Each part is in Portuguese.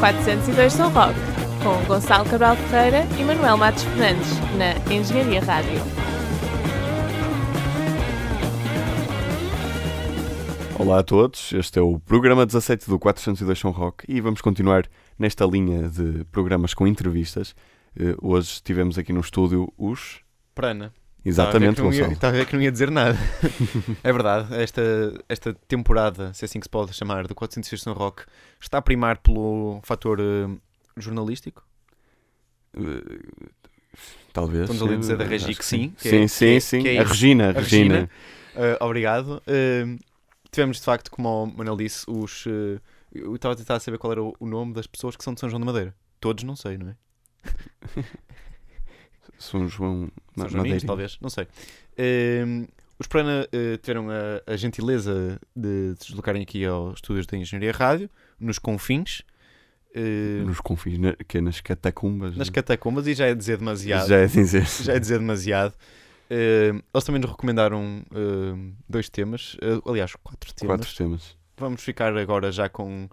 402 São Roque, com Gonçalo Cabral Ferreira e Manuel Matos Fernandes, na Engenharia Rádio. Olá a todos, este é o programa 17 do 402 São Roque e vamos continuar nesta linha de programas com entrevistas. Eh, hoje tivemos aqui no estúdio os. Prana. Exatamente, não ia- Gonçalo. Estava a ver que não ia dizer nada. é verdade, esta, esta temporada, se é assim que se pode chamar, do 406 São Rock, está a primar pelo fator eh, jornalístico. Eh, Talvez. Estamos ali a dizer da eh, Regi que sim, que sim, é- sim, é- sim. é a. Regina, a Regina. Regina. Eh, obrigado. Tivemos de facto, como o Manel disse, os. eu estava a tentar saber qual era o, o nome das pessoas que são de São João da Madeira. Todos não sei, não é? São João São Joaninhos, talvez, não sei. Ehm, os Prana eh, tiveram a, a gentileza de se deslocarem aqui aos estúdios da Engenharia Rádio, nos confins, eh, Nos confins, na- que é nas catacumbas. nas né? catacumbas, e já é dizer demasiado. Já é dizer. Já é dizer demasiado. Ehm, eles também nos recomendaram ehm, dois temas, eh, aliás, quatro temas. Quatro temas. Vamos ficar agora já com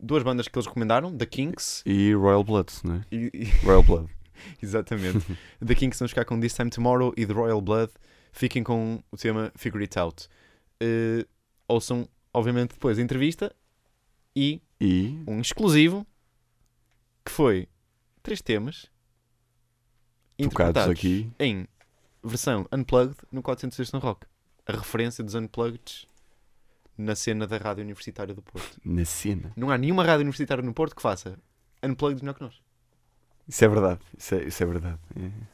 duas bandas que eles recomendaram: The Kinks E Royal Blood, não é? e, e- Royal Blood. Exatamente. The Kinks vamos ficar com This Time Tomorrow e The Royal Blood. Fiquem com o tema Figure It Out. Eh, ouçam, obviamente, depois a entrevista e E um exclusivo que foi três temas tocados interpretados aqui. em versão unplugged no 406 no Rock. A referência dos unplugged na cena da Rádio Universitária do Porto. Na cena. Não há nenhuma rádio universitária no Porto que faça unplugged melhor que nós. Isso é verdade. Isso é, isso é verdade. É.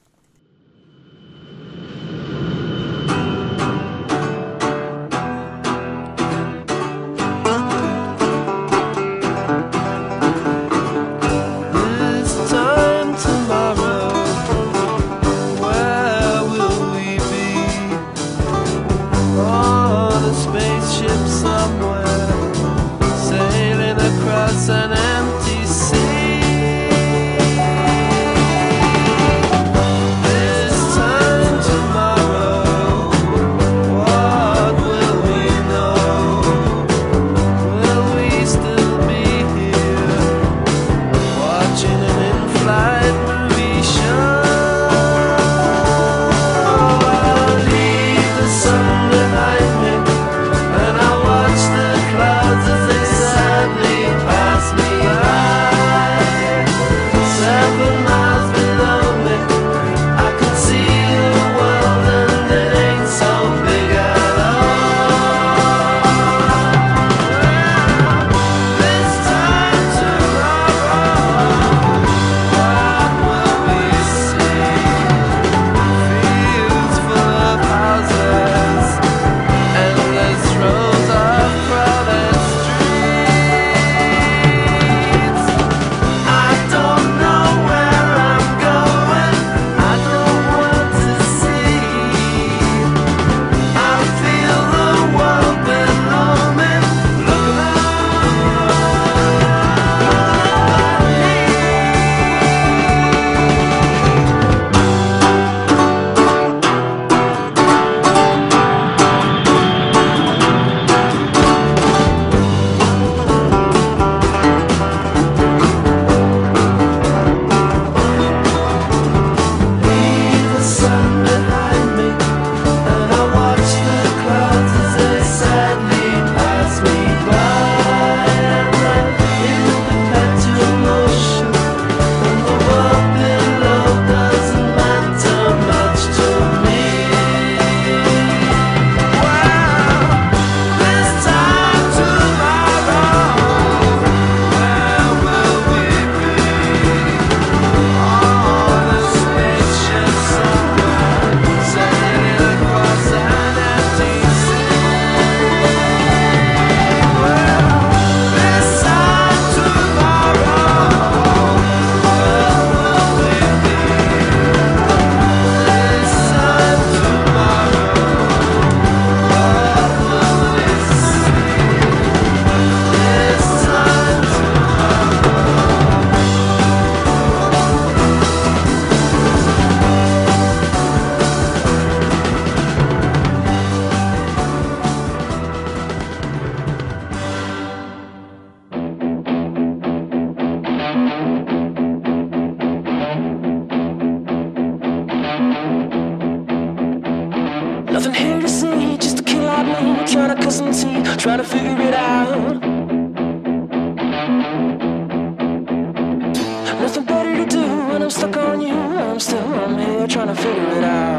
I'm stuck on you. I'm still I'm here trying to figure it out.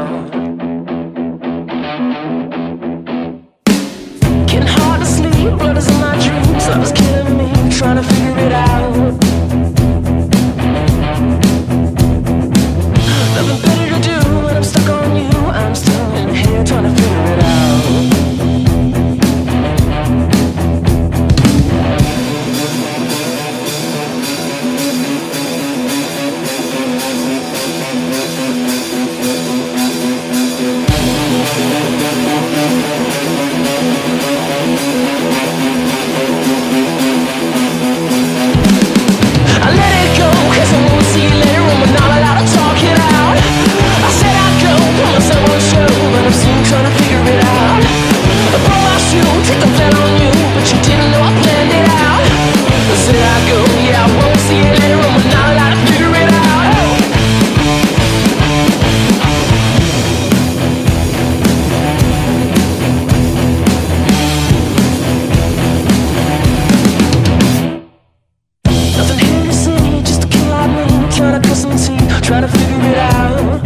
Trying to figure it out.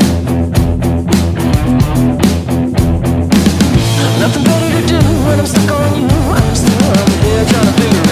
Nothing better to do when I'm stuck on you. I'm still I'm here trying to figure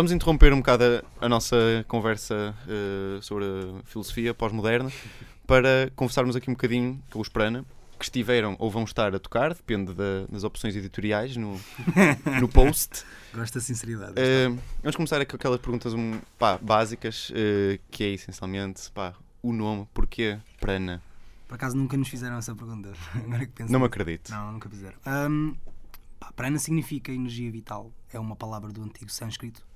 Vamos interromper um bocado a, a nossa conversa eh, sobre a filosofia pós-moderna para conversarmos aqui um bocadinho com os Prana, que estiveram ou vão estar a tocar, depende da- das opções editoriais no, no post. Gosto da sinceridade. Eh, vamos começar com aquelas perguntas um, pá, básicas, eh, que é essencialmente pá, o nome, porquê Prana? Por acaso nunca nos fizeram essa pergunta. Agora que penso Não me acredito. Não, nunca fizeram. Ahm, pá, prana significa energia vital. É uma palavra do antigo sânscrito,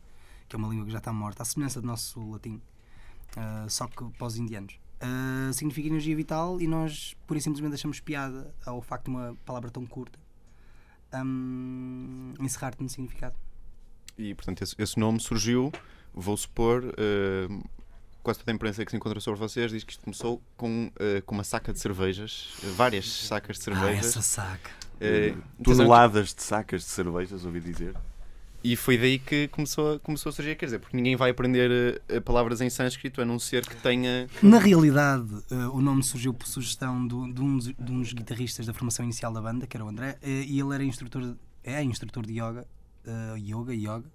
que é uma língua que já está morta, à semelhança do nosso latim, ah, só que para os indianos. Ah, significa energia vital e nós, pura e simplesmente, achamos piada ao facto de uma palavra tão curta ahm, encerrar tanto significado. E portanto esse, esse nome surgiu, vou supor, eh, quase toda a imprensa que se encontra sobre vocês diz que isto começou com, eh, com uma saca de cervejas, várias sacas de Ah, cervejas. essa saca. eh, Toneladas de sacas de cervejas, ouvi dizer. E foi daí que começou a, começou a surgir, quer dizer, porque ninguém vai aprender eh, palavras em sânscrito a não ser que tenha. Na realidade, eh, o nome surgiu por sugestão do- de, um, dos- de uns guitarristas da formação inicial da banda, que era o André, eh, e ele era instrutor, é instrutor de yoga, yoga, yoga,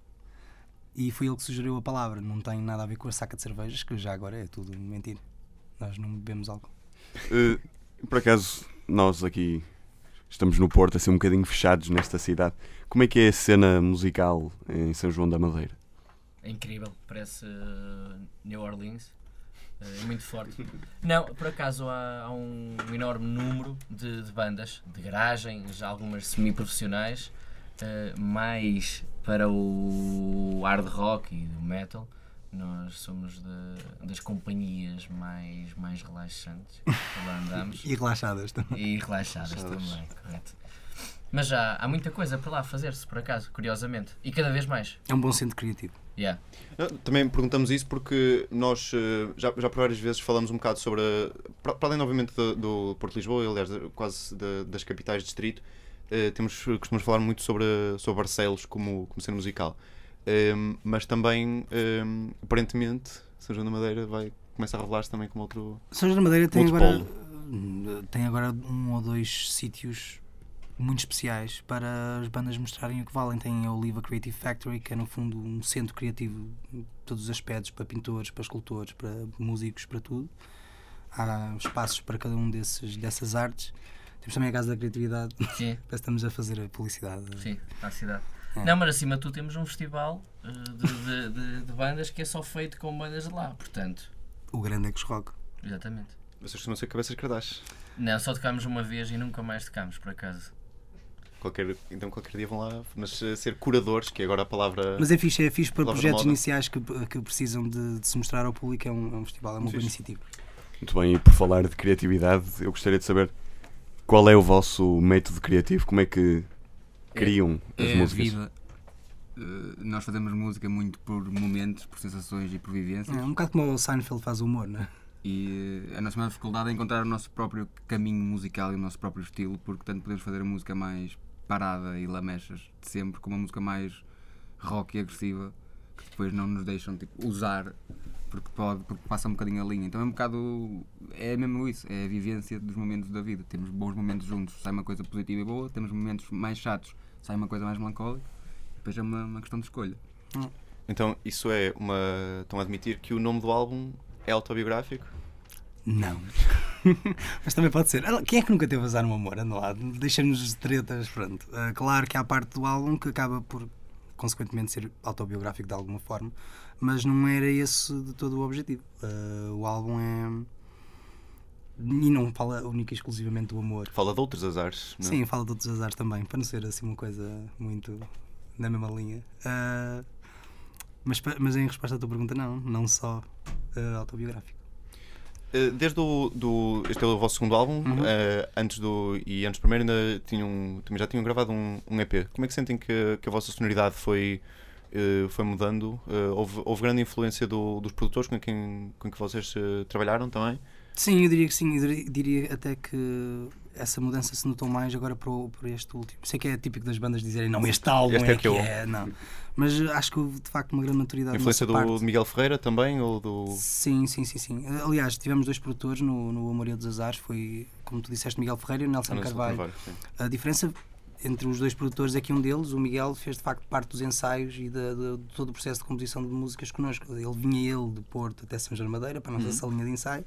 e foi ele que sugeriu a palavra. Não tem nada a ver com a saca de cervejas, que já agora é tudo mentira. Nós não bebemos álcool. Eh, por acaso, nós aqui estamos no Porto, assim um bocadinho fechados nesta cidade. Como é que é a cena musical em São João da Madeira? É incrível, parece uh, New Orleans. Uh, É muito forte. Não, por acaso há, há um enorme número de, de bandas de garagem, já algumas semi-profissionais, uh, mais para o hard rock e o metal. Nós somos de- das companhias mais, mais relaxantes que lá andamos E relaxadas também. e relaxadas também, correto. Mas já há muita coisa para lá fazer-se, por acaso, curiosamente. E cada vez mais. É um bom centro criativo. Yeah. Não, Também perguntamos isso porque nós eh, já, já por várias vezes falamos um bocado sobre, a- para para além obviamente do, do Porto de Lisboa, aliás, de- quase da- das capitais de distrito, eh, temos, costumamos falar muito sobre, sobre Barcelos como, como cena musical. Ehm, mas também, ehm, aparentemente, São João da Madeira vai, começa a revelar-se também como outro. São João da Madeira tem agora, hum, tem agora um ou dois sítios muito especiais para as bandas mostrarem o que valem. Tem a Oliva Creative Factory, que é no fundo um centro criativo em todos os aspectos, para pintores, para escultores, para músicos, para tudo. Há espaços para cada um desses, dessas artes. Temos também a Casa da Criatividade, Sim, parece que estamos a fazer a publicidade. sim, à cidade. É. Não, mas acima de tudo temos um festival eh, de, de- de- de bandas que é só feito com bandas de lá, portanto. O grande Ecos Rock. Exatamente. Vocês costumam ser cabeças cardás. Não, só tocámos uma vez e nunca mais tocámos, por acaso. Qualquer, então qualquer dia vão lá, mas eh, ser curadores, que é agora a palavra. Mas é fixe, é fixe para projetos moda. iniciais que, que precisam de, de se mostrar ao público. É um, é um festival, é uma boa iniciativa. Muito bem, e por falar de criatividade, eu gostaria de saber qual é o vosso método criativo, como é que criam as é a músicas? vida. Eh, nós fazemos música muito por momentos, por sensações e por vivências. É um bocado como o Seinfeld faz o humor, não é? E a nossa maior dificuldade é encontrar o nosso próprio caminho musical e o nosso próprio estilo, porque tanto podemos fazer a música mais parada e lamechas de sempre, como a música mais rock e agressiva, que depois não nos deixam tipo, usar, porque, pode, porque passa um bocadinho a linha. Então é um bocado. É mesmo isso, é a vivência dos momentos da vida. Temos bons momentos juntos, sai uma coisa positiva e boa, temos momentos mais chatos, sai uma coisa mais melancólica, depois é uma, uma questão de escolha. Então, isso é uma. Estão a admitir que o nome do álbum é autobiográfico? Não. Mas também pode ser. Quem é que nunca teve azar no amor? Anda lá, deixa-nos tretas, pronto. Ah, claro que há parte do álbum que acaba por, consequentemente, ser autobiográfico de alguma forma, mas não era esse de todo o objetivo. Ah, o álbum é. E não fala única e exclusivamente do amor. Fala de outros azares. não é? Sim, fala de outros azares também, para não ser assim uma coisa muito na mesma linha. Ah, mas, mas em resposta à tua pergunta, não, não só ah, autobiográfico. Desde o do, este é o vosso segundo álbum, Uhum. eh, antes do e antes do primeiro ainda tinham, também já tinham gravado um, um EP. Como é que sentem que, que a vossa sonoridade foi, eh, foi mudando? Eh, houve, houve grande influência do- dos produtores com quem, com que vocês eh, trabalharam também? Sim, eu diria que sim. Eu diria- até que essa mudança se notou mais agora para, o- para este último. Sei que é típico das bandas dizerem não, este álbum Este é, é que eu- é. Não. Mas acho que houve de facto uma grande maturidade. Influência do parte. Miguel Ferreira também? Ou do... Sim, sim, sim, sim. Aliás, tivemos dois produtores no, no Amoria dos Azares. Foi, como tu disseste, Miguel Ferreira e Nelson não, Carvalho. Carvalho. A diferença entre os dois produtores é que um deles, o Miguel, fez de facto parte dos ensaios e da- da- de, todo o processo de composição de músicas connosco. Ele vinha ele de Porto até São João Madeira para a nossa Uhum. salinha de ensaio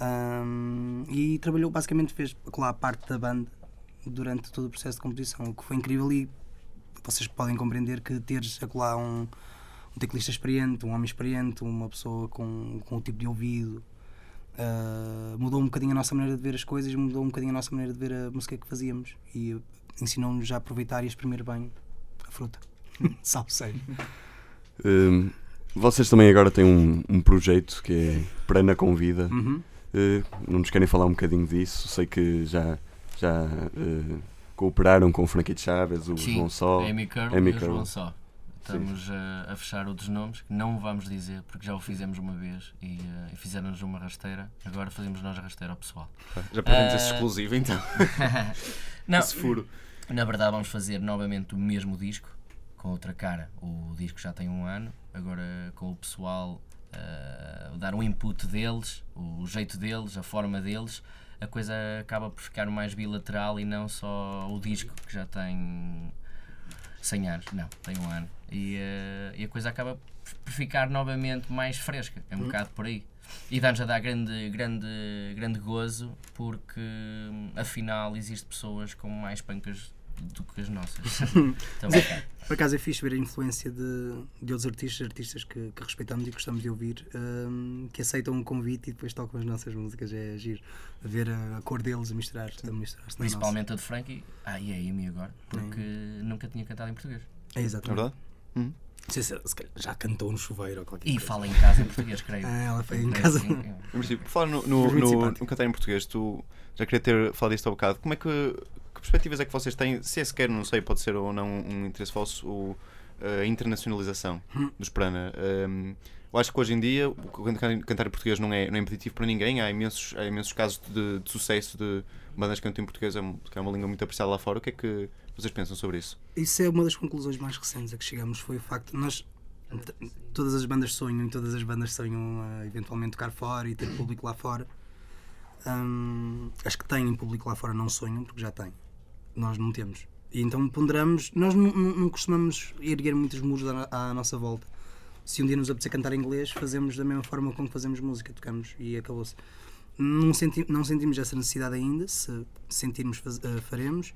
Ahm, e trabalhou, basicamente fez lá parte da banda durante todo o processo de composição, o que foi incrível e vocês podem compreender que teres lá um, um teclista experiente, um homem experiente, uma pessoa com, com o tipo de ouvido ah, mudou um bocadinho a nossa maneira de ver as coisas, mudou um bocadinho a nossa maneira de ver a música que fazíamos e ensinou-nos a aproveitar e exprimir bem a fruta. Salve seja. Hum, vocês também agora têm um, um projeto que é Prana Convida. Uhum. Uh, não nos querem falar um bocadinho disso? Sei que já, já uh, cooperaram com o Frankie de Chaves, o Sim, João Só. Amy Curl Amy e o. João Só. Estamos a, a fechar outros nomes que não vamos dizer porque já o fizemos uma vez e, e fizemos uma rasteira. Agora fazemos nós a rasteira ao pessoal. Já perdemos esse Eh, exclusivo então. Não, Esse furo. Na verdade, vamos fazer novamente o mesmo disco, com outra cara. O disco já tem um ano, agora com o pessoal ah, dar um input deles, o jeito deles, a forma deles, a coisa acaba por ficar mais bilateral e não só o disco que já tem 100 anos, não, tem um ano. E, ah, e a coisa acaba por ficar novamente mais fresca, é um bocado por aí. E dá-nos a dar grande, grande, grande gozo porque hum, afinal existe pessoas com mais pancas do que as nossas. Então, bacana. Por acaso é fixe ver a influência de, de outros artistas, artistas que, que respeitamos e gostamos de ouvir, hum, que aceitam um convite e depois tocam as nossas músicas. É giro. Ver a, a cor deles a misturar, a misturar-se nossa. Principalmente a de Frankie. Ah, e a Amy agora. Porque nunca tinha cantado em português. É É exatamente. verdade? Não sei se, se calhar já cantou no chuveiro ou qualquer E coisa. fala em casa em português, creio. Ah, ela foi em casa. sim. Mas, tipo, por falar no, no, no, no cantar em português, tu já queria ter falado isto há bocado. Como é que, que perspectivas é que vocês têm, se é sequer, não sei, pode ser ou não um interesse vosso, o, a internacionalização Hum. dos Prana. Um, eu acho que hoje em dia cantar em português não é, não é impeditivo para ninguém. Há imensos, há imensos casos de, de sucesso de bandas que cantam em português, é que é uma língua muito apreciada lá fora. O que é que vocês pensam sobre isso? Isso é uma das conclusões mais recentes a que chegamos. Foi o facto de nós. Todas as bandas sonham e todas as bandas sonham a eventualmente tocar fora e ter público lá fora. Hum, as que têm público lá fora não sonham, porque já têm. Nós não temos. E então ponderamos. Nós não, costumamos erguer muitos muros à, à nossa volta. Se um dia nos apetecer cantar em inglês, fazemos da mesma forma como fazemos música, tocamos e acabou-se. Não, senti, não sentimos essa necessidade ainda. Se sentirmos, eh, faremos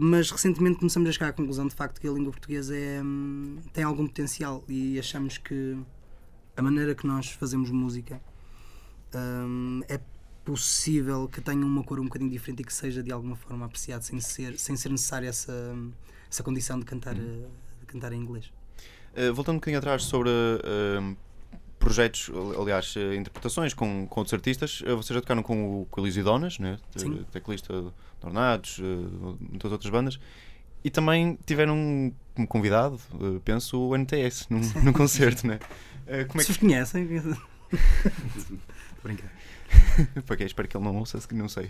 mas recentemente começamos a chegar à conclusão de facto que a língua portuguesa é, hum, tem algum potencial e achamos que a maneira que nós fazemos música hum, é possível que tenha uma cor um bocadinho diferente e que seja de alguma forma apreciado sem ser, sem ser necessária essa, essa condição de cantar, eh, de cantar em inglês. Uh, voltando um bocadinho atrás sobre uh, projetos, ali- aliás, uh, interpretações com, com outros artistas, vocês já tocaram com o, com o Elísio Donas, né? Sim. teclista de muitas outras bandas, e também tiveram como convidado, penso, o NTS num, num concerto, né? Como é Se os que, conhecem. Brincar. para quem espero que ele não ouça, que não sei.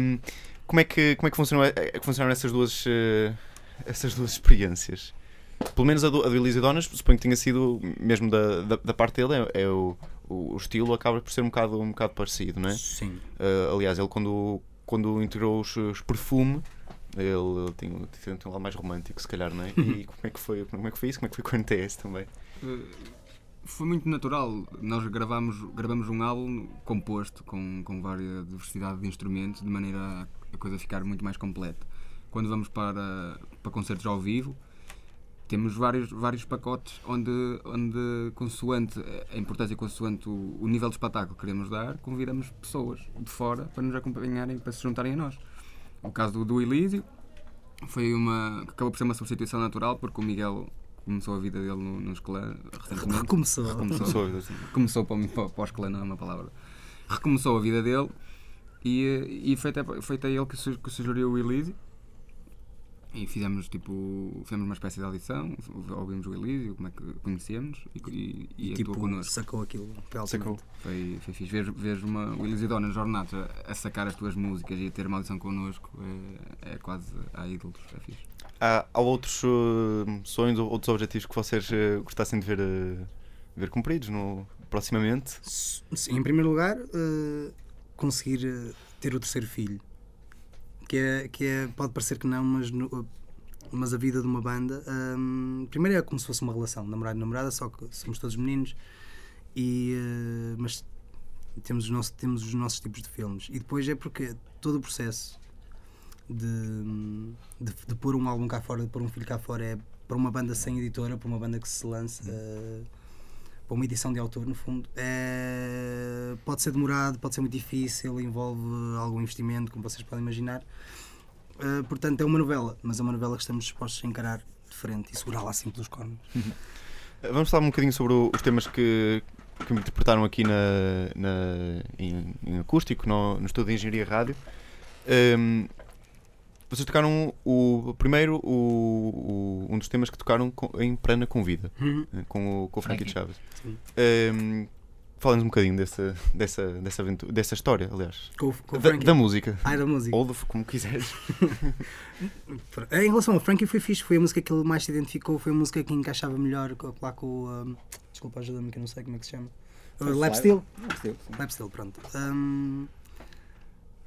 Um, como é que como é que funcionam, é que funcionaram essas duas uh, essas duas experiências? Pelo menos a do, a do Elísio Donas, suponho que tenha sido mesmo da, da, da parte dele, é, é o, o, estilo acaba por ser um bocado, um bocado parecido, não é? Sim. Uh, aliás, ele quando, quando integrou os, os perfume, ele, ele tinha, tinha um lado mais romântico, se calhar, não é? E como é que foi, como é que foi isso? Como é que foi com o NTS também? Eh, Foi muito natural. Nós gravamos, gravamos um álbum composto com, com várias diversidade de instrumentos, de maneira a coisa ficar muito mais completa. Quando vamos para, para concertos ao vivo, temos vários, vários pacotes onde, onde consoante a importância, consoante o, o nível de espetáculo que queremos dar, convidamos pessoas de fora para nos acompanharem, para se juntarem a nós. O caso do, do Elísio foi uma. acabou por ser uma substituição natural, porque o Miguel começou a vida dele no, nos clã recentemente. Recomeçou. Recomeçou. Começou para, o- para, para os clã, não é uma palavra. Recomeçou a vida dele e, e foi, até, foi até ele que, su- que sugeriu o Elísio. E fizemos tipo. Fizemos uma espécie de audição, ouvimos o Elísio, como é que conhecemos e, e, e atuou Tipo, connosco. sacou aquilo. Foi Sacou. Foi, foi fixe. Ver, ver uma, o Elísio Dona Jornados a, a sacar as tuas músicas e a ter uma audição connosco é, é quase a ídolos. É fixe. Há, outros uh, sonhos ou outros objetivos que vocês uh, gostassem de ver, uh, ver cumpridos no, proximamente? Sim, em primeiro lugar, eh, conseguir ter o terceiro filho. Que é, que é, pode parecer que não, mas, no- mas a vida de uma banda. hum, primeiro é como se fosse uma relação, namorado e namorada, só que somos todos meninos. E, mas temos os, nossos, temos os nossos tipos de filmes. E depois é porque todo o processo de, de, de pôr um álbum cá fora, de pôr um filho cá fora, é para uma banda sem editora, para uma banda que se lança. eh, para uma edição de autor, no fundo, é... pode ser demorado, pode ser muito difícil, envolve algum investimento, como vocês podem imaginar. Uh, portanto, é uma novela, mas é uma novela que estamos dispostos a encarar de frente e segurá-la assim pelos cornos. Uh, Vamos falar um bocadinho sobre os temas que, que me interpretaram aqui na, na- em, em acústico, no, no estudo de Engenharia Rádio. Um, vocês tocaram o primeiro, o, o- um dos temas que tocaram com- em Prana Convida, eh, com o, com o Frankie. Chaves. Um, Fala-nos um bocadinho dessa, dessa, dessa, aventura, dessa história, aliás. Com, o- com Da, Frankie. da música. Ai, da música. Ou do, como quiseres. Em relação ao Frankie foi fixe, foi a música que ele mais se identificou, foi a música que encaixava melhor com- lá com o. um, desculpa, ajuda-me que eu não sei como é que se chama. Uh, Lap Steel? Lap Steel, pronto. Um,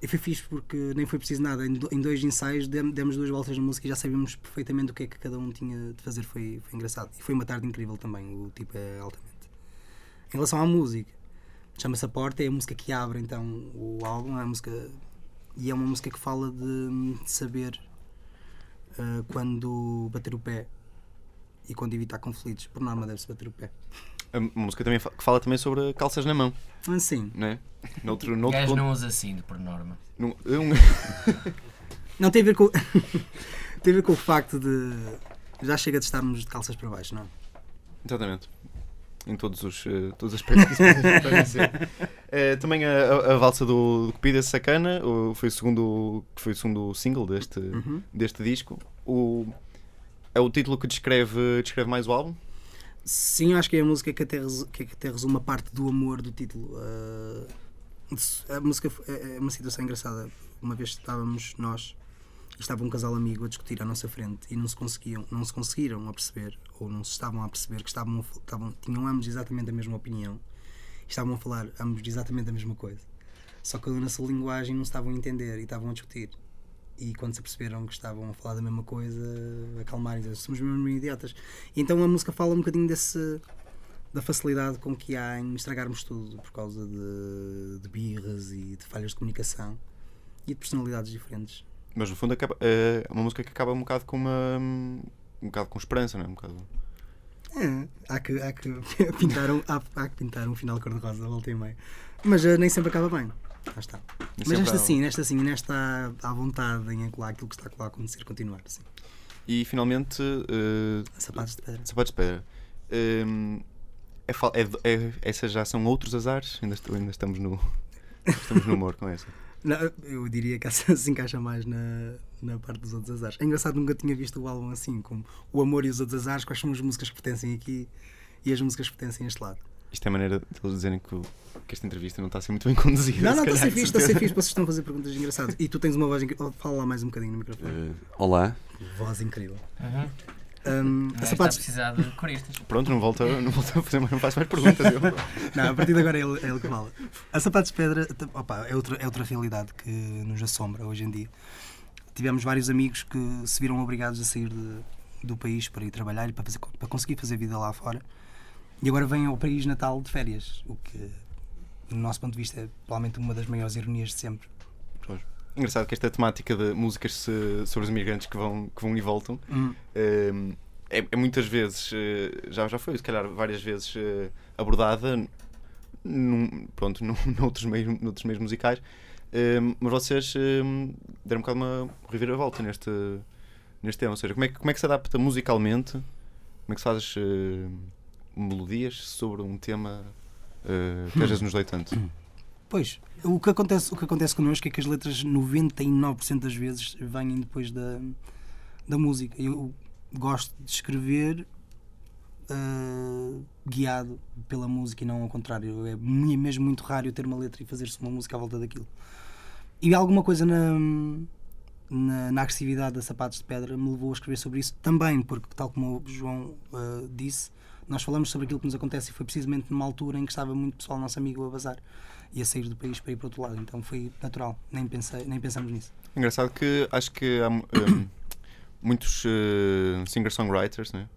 e foi fixe porque nem foi preciso nada. Em, do- em dois ensaios dem- demos duas voltas na música e já sabíamos perfeitamente o que é que cada um tinha de fazer. Foi, foi engraçado. E foi uma tarde incrível também. O tipo é altamente. Em relação à música, chama-se A Porta, é a música que abre então o álbum. É a música, e é uma música que fala de, de saber uh, quando bater o pé e quando evitar conflitos. Por norma, deve-se bater o pé. A música também fa- que fala também sobre calças na mão, Assim, não é? Noutro, noutro gajo ponto- não usa assim, por norma. num- um- Não, tem a ver com. tem a ver com o facto de. Já chega de estarmos de calças para baixo, não é? Exatamente. Em todos os, eh, todos os aspectos. Eh, também a, a- a valsa do, do Cupida Sacana o- foi o segundo, que foi o segundo single deste, Uhum. deste disco. O, é o título que descreve, descreve mais o álbum? Sim, acho que é a música que até, que até resume a parte do amor do título. Ah, a música é é uma situação engraçada. Uma vez estávamos nós e estava um casal amigo a discutir à nossa frente e não se conseguiam, não se conseguiram a perceber ou não se estavam a perceber que estavam, estavam tinham ambos exatamente a mesma opinião e estavam a falar ambos exatamente a mesma coisa. Só que na sua linguagem não estavam a entender e estavam a discutir. E quando se perceberam que estavam a falar da mesma coisa, acalmarem, dizer, somos mesmo idiotas. E então a música fala um bocadinho desse da facilidade com que há em estragarmos tudo por causa de, de birras e de falhas de comunicação e de personalidades diferentes. Mas no fundo acaba, é uma música que acaba um bocado com uma. um bocado com esperança, não é? Um bocado. É, há que, há que pintar um, há, há que pintar um final cor-de-rosa, volta e meia. Mas eh, nem sempre acaba bem. Lá está. Mas nesta há- sim, nesta sim, nesta à vontade em colar aquilo que está a acontecer, continuar assim. E finalmente. eh, Sapatos de pedra. Sapatos de pedra. Hum, é, é, é, essas já são outros azares? Ainda, est- ainda estamos no. Estamos no humor com essa. Não, eu diria que essa se encaixa mais na, na parte dos outros azares. É engraçado, nunca tinha visto o álbum assim, como o amor e os outros azares, quais são as músicas que pertencem aqui e as músicas que pertencem a este lado. Isto é a maneira de eles dizerem que, que esta entrevista não está a ser muito bem conduzida. Não, não, se está a ser fixe, está a ser fixe, vocês estão a fazer perguntas engraçadas. E tu tens uma voz incrível. Fala lá mais um bocadinho no microfone. Eh, olá. Voz incrível. Uhum. Um, Não, a está a sapatos... precisar de coristas. Pronto, não volta, não volta a fazer mais, não faço mais perguntas. Eu. Não, a partir de agora é ele, é ele que fala. A Sapatos de Pedra opa, é, outra, é outra realidade que nos assombra hoje em dia. Tivemos vários amigos que se viram obrigados a sair de- do país para ir trabalhar e para, fazer, para conseguir fazer vida lá fora. E agora vêm ao país natal de férias, o que, do nosso ponto de vista, é provavelmente uma das maiores ironias de sempre. Engraçado que esta temática de músicas se- sobre os imigrantes que vão, que vão e voltam Hum, hum, é, é muitas vezes, eh, já, já foi, se calhar várias vezes eh, abordada num, pronto, num, noutros, meios, noutros meios musicais, hum, mas vocês hum, deram um bocado uma reviravolta neste, neste tema. Ou seja, como é, que, como é que se adapta musicalmente? Como é que se faz eh, melodias sobre um tema eh, que às vezes nos dói tanto? Pois, o que acontece, o que acontece connosco é que as letras 99% das vezes vêm depois da, da música. Eu gosto de escrever ah, guiado pela música e não ao contrário. É é mesmo muito raro ter uma letra e fazer-se uma música à volta daquilo. E alguma coisa na, na, na agressividade da Sapatos de Pedra me levou a escrever sobre isso também, porque, tal como o João ah, disse, nós falamos sobre aquilo que nos acontece e foi precisamente numa altura em que estava muito pessoal, nosso amigo, a bazar e a sair do país para ir para outro lado. Então foi natural, nem, pensei, nem pensamos nisso. Engraçado que acho que há hum, muitos eh, singer-songwriters, né?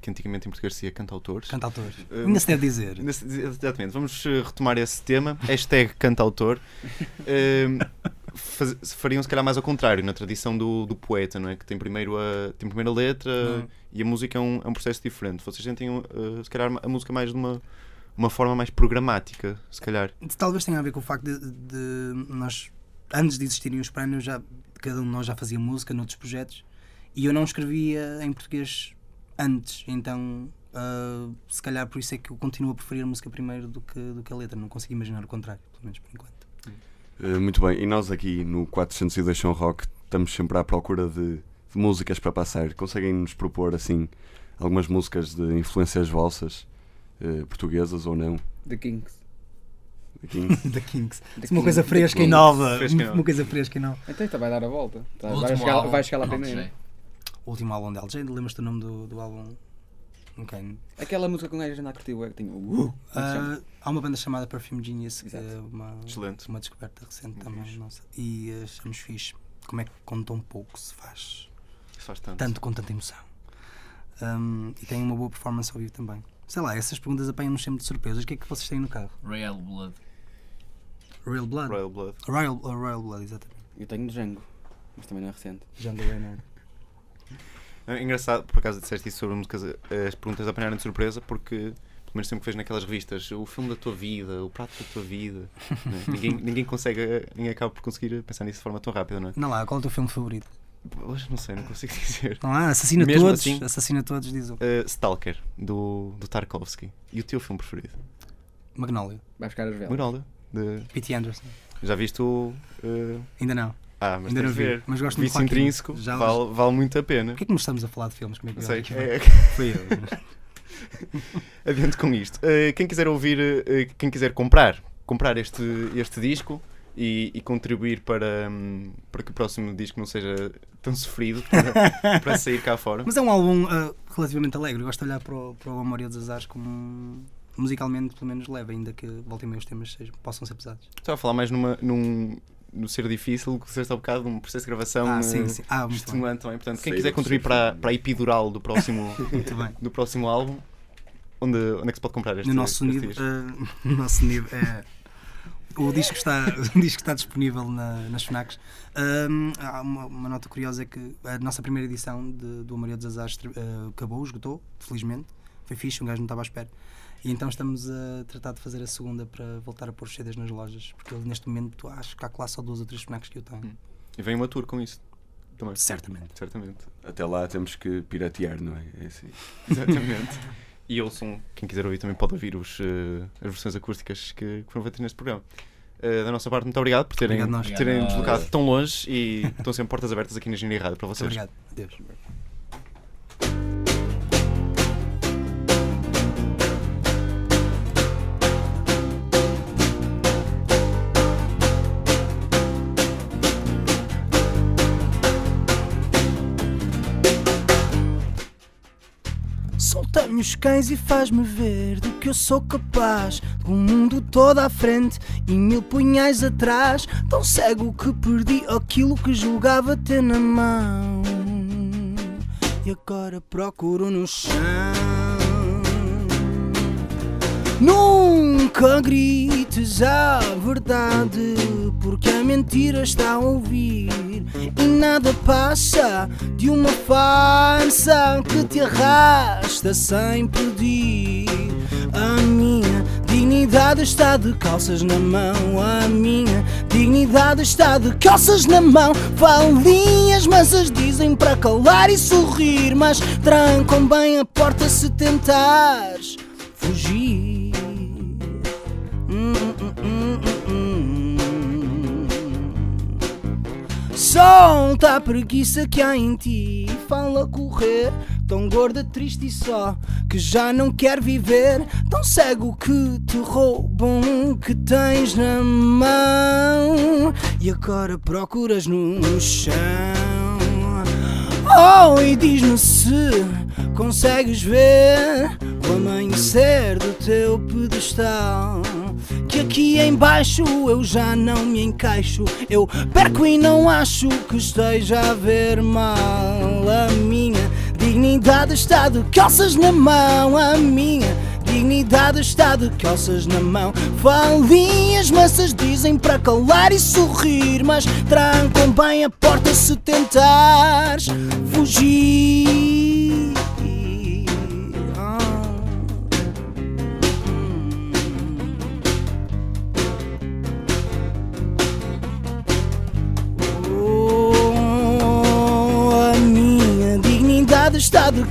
que antigamente em português se dizia cantautores. Cantautores. Eh, Ainda se deve dizer. Se- Exatamente, vamos eh, retomar esse tema. Hashtag cantautor. Hum, faz- fariam se calhar mais ao contrário, na tradição do, do poeta, não é? Que tem primeiro a, tem primeiro a letra Hum. e a música é um, é um processo diferente. Vocês sentem eh, se calhar a música mais de uma, uma forma mais programática, se calhar. Talvez tenha a ver com o facto de, de nós, antes de existirem os prémios, já, cada um de nós já fazia música noutros projetos e eu não escrevia em português antes, então ah, se calhar por isso é que eu continuo a preferir a música primeiro do que, do que a letra. Não consigo imaginar o contrário, pelo menos por enquanto. Eh, muito bem, e nós aqui no 402 Chão Rock estamos sempre à procura de, de músicas para passar. Conseguem nos propor assim algumas músicas de influências vossas, eh, portuguesas ou não? The Kings. Da Kings. The uma coisa Kings, The fresca e Kings. nova. Fresca e nova. Uma coisa fresca e nova. Então isto vai dar a volta. Tá, O vai, último chegar, álbum, vai chegar lá primeiro. sei. O último álbum dela. Já lembras-te do nome do, do álbum? Ok. Aquela música que um gajo anda a curtir, é que tinha. Uh, é? Ah, há uma banda chamada Perfume Genius, que é uma, Excelente. uma descoberta recente Muito também. fixe. Nossa. E achamos fixe. Como é que com tão pouco se faz faz tanto. tanto com tanta emoção? Um, e tem uma boa performance ao vivo também. Sei lá, essas perguntas apanham-nos sempre de surpresas. O que é que vocês têm no carro? Royal Blood. Real Blood? Royal Blood. Royal, uh, Royal Blood, exatamente. Eu tenho Django, mas também não é recente. Django Reinhardt. É engraçado, por acaso disseste isso sobre músicas, as perguntas apanharam de surpresa, porque pelo menos sempre que vejo naquelas revistas o filme da tua vida, o prato da tua vida, né? ninguém, ninguém consegue, ninguém acaba por conseguir pensar nisso de forma tão rápida, não é? Não lá, qual é o teu filme favorito? Hoje não sei, não consigo dizer. Não lá, assassina Mesmo todos. assim? Assassina todos, diz o Eh, Stalker, do, do Tarkovsky. E o teu filme preferido? Magnolia. Vai buscar as velas. Muralha. De... P.T. Anderson. Já viste o. eh, Ainda não. Ah, mas Ainda não de vi, ver. mas gosto muito Vício intrínseco Já- vale, vale muito a pena. Porquê é que nós estamos a falar de filmes? Como que Não sei, é- Foi eu. Adiante com isto. Uh, quem quiser ouvir, uh, quem quiser comprar, comprar este, este disco e, e contribuir para, hum, para que o próximo disco não seja tão sofrido para, para sair cá fora. Mas é um álbum ah, relativamente alegre. Eu gosto de olhar para o, para o Amor e os Azares como um- musicalmente, pelo menos, leve, ainda que voltem meio os temas sejam, possam ser pesados. Estava a falar mais numa, num, no ser difícil, que disseste há bocado, um processo de gravação Ah, uh, sim, sim. Ah, estimulante também. Portanto, quem quiser contribuir para, para a epidural do próximo, Muito bem. do próximo álbum, onde, onde é que se pode comprar este no nosso este nível, disco? ah, no nosso nível é, o disco está o disco está disponível na, nas Fnacs há uma, uma nota curiosa é que a nossa primeira edição de, do Amor e dos Azares ah, acabou, esgotou, felizmente foi fixe, um gajo não estava à espera e então estamos a tratar de fazer a segunda para voltar a pôr os CDs nas lojas porque eu, neste momento acho que há lá só duas ou três Fnacs que eu tenho Hum. E vem uma tour com isso também. certamente Certamente. Até lá temos que piratear, não é? É assim. Exatamente. E ouçam, quem quiser ouvir também pode ouvir os, eh, as versões acústicas que, que foram feitas neste programa. Eh, da nossa parte, muito obrigado por terem, Obrigado por terem Obrigado. deslocado tão longe e estão sempre portas abertas aqui na Engenharia Rádio para Muito vocês. obrigado Adeus. Solta-me os cães e faz-me ver do que eu sou capaz. Com o mundo todo à frente e mil punhais atrás. Tão cego que perdi aquilo que julgava ter na mão. E agora procuro no chão. Nunca grites a verdade, porque a mentira está a ouvir. E nada passa de uma farsa que te arrasta sem pedir. A minha dignidade está de calças na mão. A minha dignidade está de calças na mão. Falinhas mansas dizem para calar e sorrir, mas trancam bem a porta se tentares fugir. Solta a preguiça que há em ti, fala correr. Tão gorda, triste e só, que já não quer viver. Tão cego que te roubam o que tens na mão. E agora procuras no chão. Oh, e diz-me se consegues ver o amanhecer do teu pedestal. Que aqui embaixo eu já não me encaixo. Eu perco e não acho que esteja a ver mal. A minha dignidade está de calças na mão. A minha dignidade está de calças na mão. Falinhas mansas dizem para calar e sorrir, mas trancam bem a porta se tentares fugir.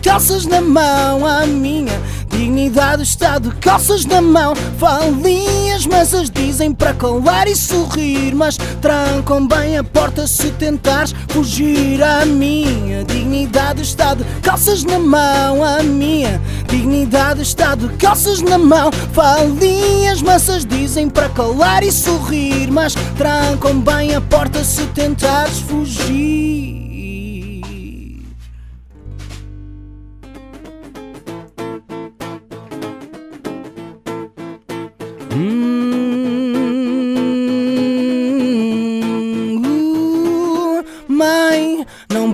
Calças na mão. A minha dignidade está de calças na mão. Falinhas mansas dizem para calar e sorrir, mas trancam bem a porta se tentares fugir. A minha dignidade está de calças na mão. A minha dignidade está de calças na mão. Falinhas mansas dizem para calar e sorrir, mas trancam bem a porta se tentares fugir.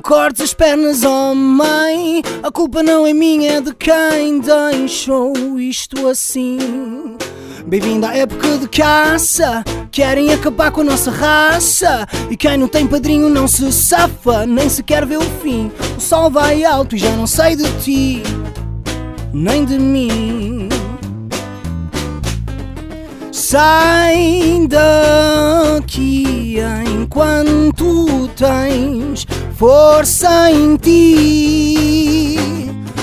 Cortes as pernas, oh mãe. A culpa não é minha, é de quem deixou isto assim. Bem-vindo à época de caça. Querem acabar com a nossa raça. E quem não tem padrinho não se safa, nem sequer vê o fim. O sol vai alto e já não sei de ti, nem de mim. Sai daqui enquanto tens força em ti.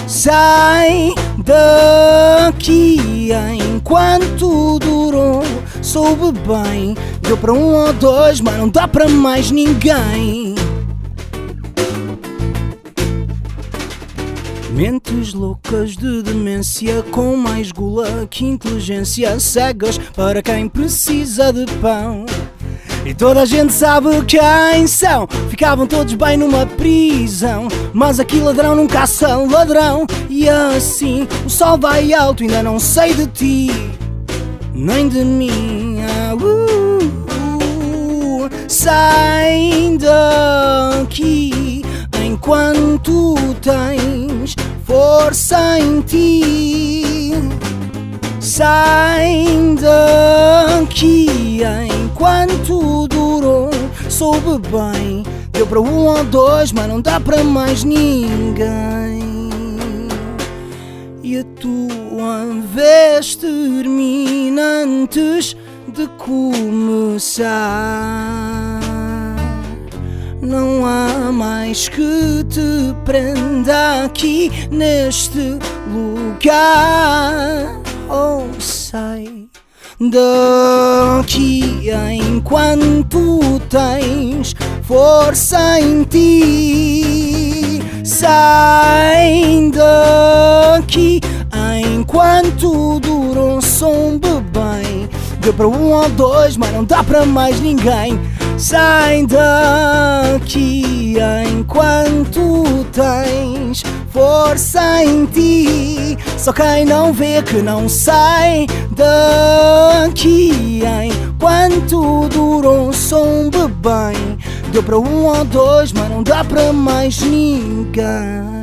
Sai daqui enquanto durou. Soube bem Deu para um ou dois, mas não dá para mais ninguém. Mentes loucas de demência com mais gula que inteligência cegas para quem precisa de pão. E toda a gente sabe quem são. Ficavam todos bem numa prisão. Mas aqui ladrão não caça ladrão. E assim o sol vai alto, ainda não sei de ti, nem de mim. Ah, uh, uh, sai daqui enquanto tens força em ti. Sai daqui enquanto durou. Soube bem, deu para um ou dois, mas não dá para mais ninguém. E a tua vez termina antes de começar. Não há mais que te prenda aqui neste lugar. Oh, sai daqui enquanto tens força em ti. Sai daqui enquanto dura um som bem. Deu para um ou dois, mas não dá para mais ninguém. Sai daqui enquanto tens força em ti. Só quem não vê que não sai daqui enquanto dura um som bem. Deu para um ou dois, mas não dá para mais ninguém.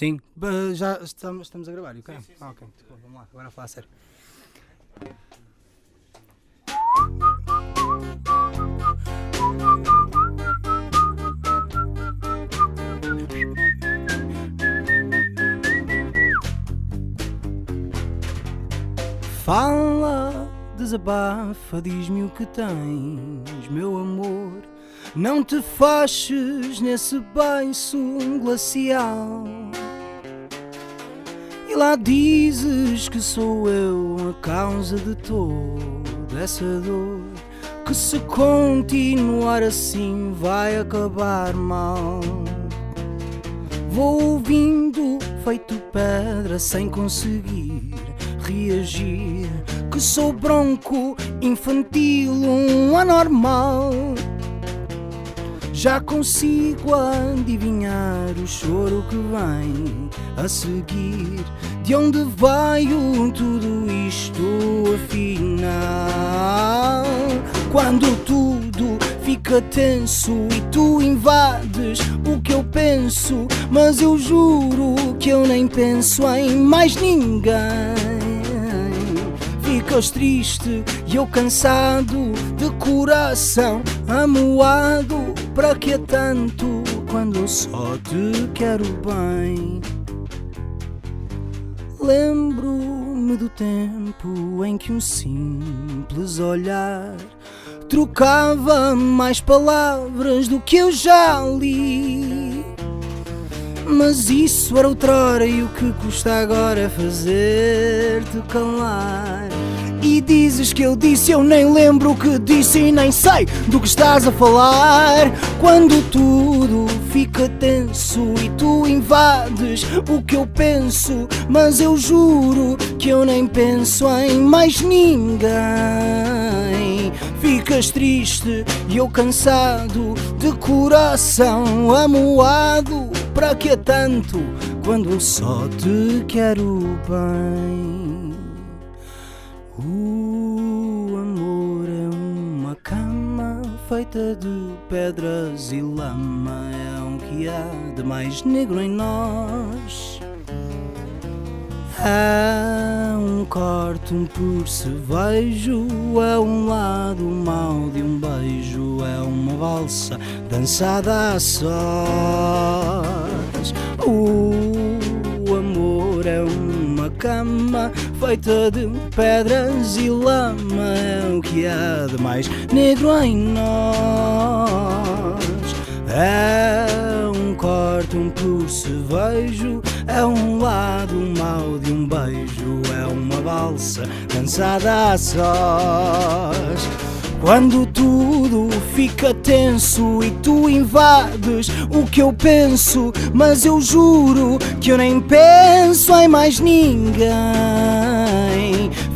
Sim, já estamos, estamos a gravar, ok? Ah, ok, desculpa, vamos lá, agora a falar a sério. Fala, desabafa, diz-me o que tens, meu amor. Não te feches nesse beiço glacial. E lá dizes que sou eu a causa de toda essa dor. Que se continuar assim vai acabar mal. Vou ouvindo, feito pedra, sem conseguir reagir. Que sou bronco, infantil, um anormal. Já consigo adivinhar o choro que vem a seguir. De onde veio tudo isto afinal? Quando tudo fica tenso e tu invades o que eu penso, mas eu juro que eu nem penso em mais ninguém. Ficas triste e eu cansado de coração amuado. Para que tanto quando eu só te quero bem? Lembro-me do tempo em que um simples olhar trocava mais palavras do que eu já li. Mas isso era outrora e o que custa agora é fazer-te calar. E dizes que eu disse, eu nem lembro o que disse e nem sei do que estás a falar. Quando tudo fica tenso e tu invades o que eu penso, mas eu juro que eu nem penso em mais ninguém. Ficas triste e eu cansado de coração amuado. Para que tanto quando só te quero bem? O amor é uma cama feita de pedras e lama. É um que há de mais negro em nós. É um corte, um percevejo, é um lado mau de um beijo, é uma valsa dançada a sós. Cama feita de pedras e lama. É o que há de mais negro em nós. É um corte, um percevejo. É um lado mau de um beijo. É uma balsa cansada a sós. Quando tudo fica e tu invades o que eu penso, mas eu juro que eu nem penso em mais ninguém.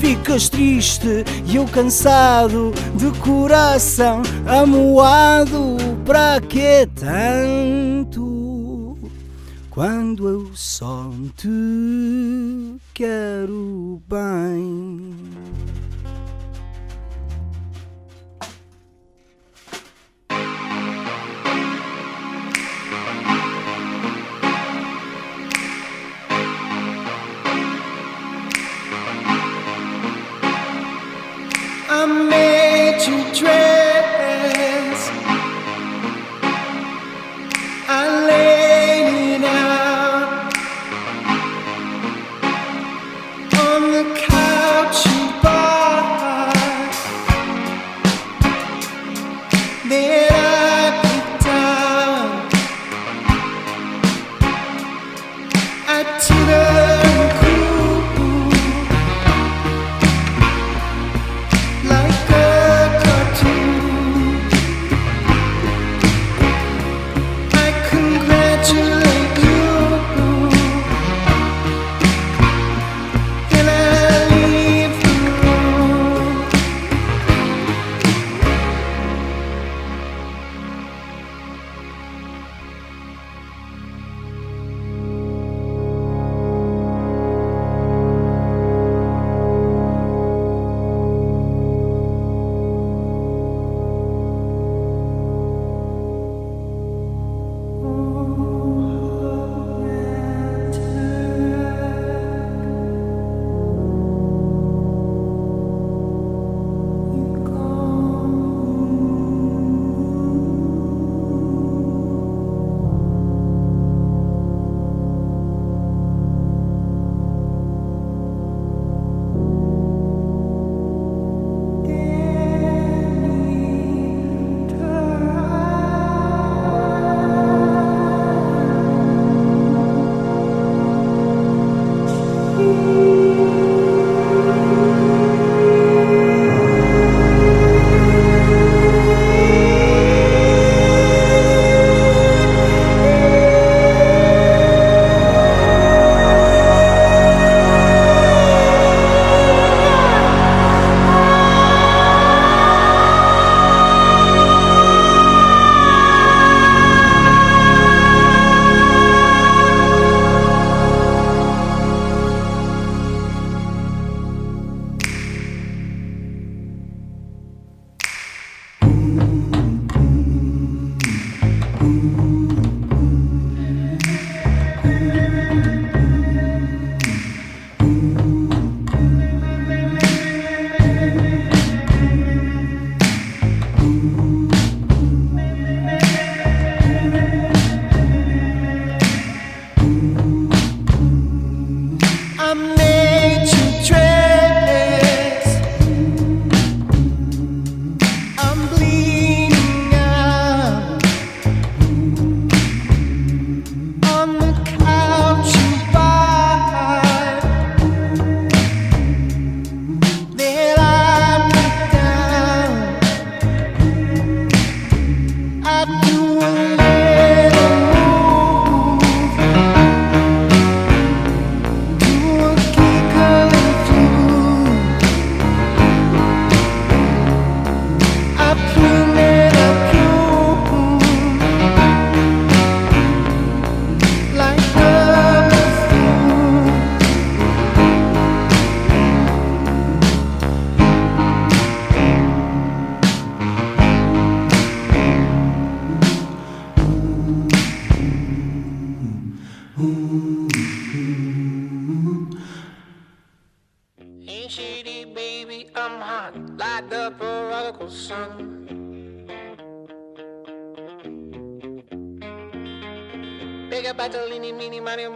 Ficas triste e eu cansado de coração amoado, para que tanto? Quando eu só te quero bem. come in.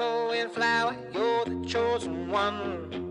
yellow in flower, you're the chosen one.